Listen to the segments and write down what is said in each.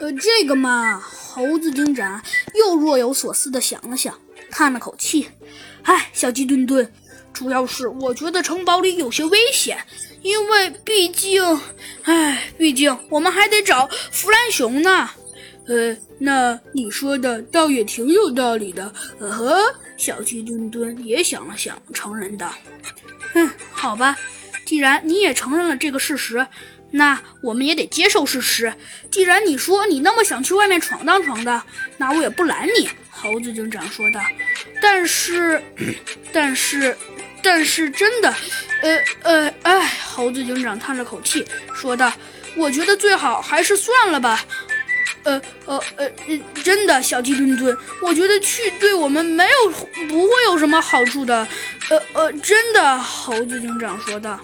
呃，这个嘛，猴子警长又若有所思地想了想，叹了口气：“唉，小鸡墩墩，主要是我觉得城堡里有些危险，因为毕竟，唉，毕竟我们还得找弗兰熊呢。”呃，那你说的倒也挺有道理的。呃呵，小鸡墩墩也想了想，承认道：“嗯，好吧，既然你也承认了这个事实，那我们也得接受事实。既然你说你那么想去外面闯荡闯荡，那我也不拦你。”猴子警长说道。“ 但是，但是，但是，真的，呃呃，哎。”猴子警长叹了口气说道：“我觉得最好还是算了吧。”呃呃呃，真的，小鸡墩墩，我觉得去对我们没有不会有什么好处的。呃呃，真的，猴子警长说道。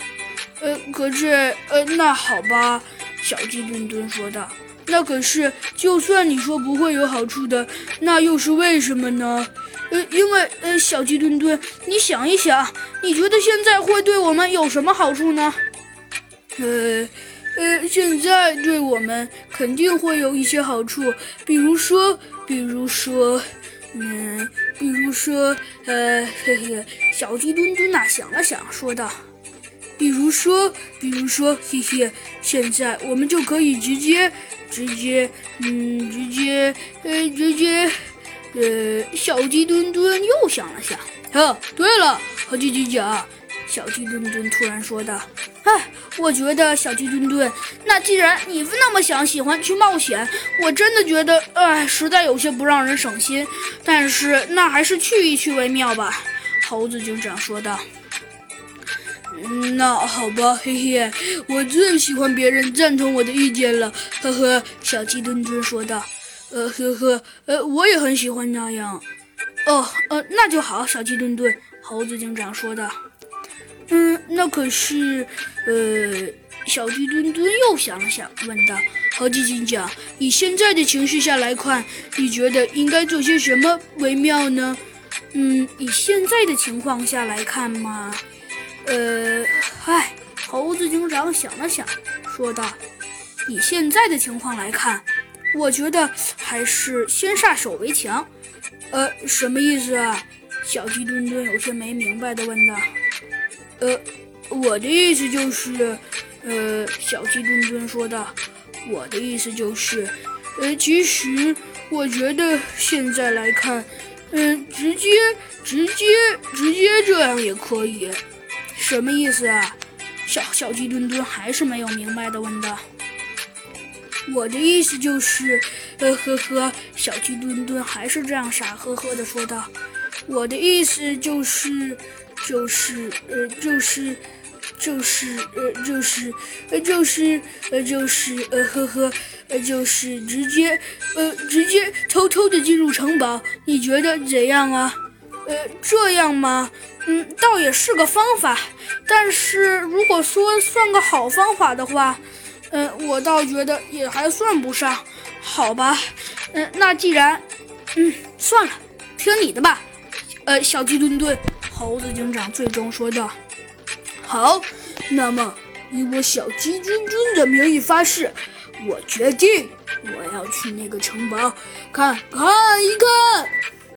呃，可是，呃，那好吧，小鸡墩墩说道。那可是，就算你说不会有好处的，那又是为什么呢？呃，因为，呃，小鸡墩墩，你想一想，你觉得现在会对我们有什么好处呢？呃。呃，现在对我们肯定会有一些好处，比如说，比如说，嗯，比如说，呃，嘿嘿，小鸡墩墩呐想了想，说道：“比如说，比如说，嘿嘿，现在我们就可以直接，直接，嗯，直接，呃，直接，呃，小鸡墩墩又想了想，哦，对了，好鸡鸡讲。”小鸡墩墩突然说道：“哎，我觉得小鸡墩墩，那既然你们那么想喜欢去冒险，我真的觉得，哎，实在有些不让人省心。但是那还是去一去为妙吧。”猴子警长说道。“那好吧，嘿嘿，我最喜欢别人赞同我的意见了，呵呵。”小鸡墩墩说道。“呃，呵呵，呃，我也很喜欢那样。”“哦，呃，那就好。”小鸡墩墩，猴子警长说道。嗯，那可是，呃，小鸡墩墩又想了想，问道：“猴子警长，以现在的情绪下来看，你觉得应该做些什么为妙呢？”嗯，以现在的情况下来看嘛，呃，嗨，猴子警长想了想，说道：“以现在的情况来看，我觉得还是先下手为强。”呃，什么意思啊？小鸡墩墩有些没明白的问道。呃，我的意思就是，呃，小鸡墩墩说道，我的意思就是，呃，其实我觉得现在来看，嗯，直接直接直接这样也可以。什么意思啊？小小鸡墩墩还是没有明白的问道。我的意思就是，呃呵呵，小鸡墩墩还是这样傻呵呵的说道。我的意思就是。就是呃，就是，就是呃，就是呃，就是呃，就是呃，呵呵，呃，就是直接呃，直接偷偷的进入城堡，你觉得怎样啊？呃，这样吗？嗯，倒也是个方法，但是如果说算个好方法的话，嗯，我倒觉得也还算不上，好吧？嗯，那既然，嗯，算了，听你的吧。呃，小鸡墩墩。猴子警长最终说道：“好，那么以我小鸡墩墩的名义发誓，我决定我要去那个城堡看看一看。”